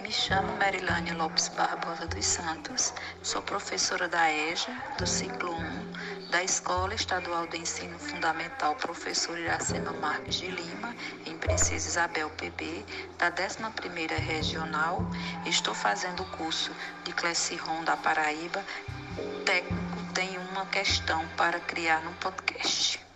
Me chamo Marilânia Lopes Barbosa dos Santos, sou professora da EJA, do ciclo 1, da Escola Estadual de Ensino Fundamental Professor Iracema Marques de Lima, em Princesa Isabel PB, da 11ª Regional. Estou fazendo o curso de Classroom da Paraíba. Técnico tem uma questão para criar no podcast.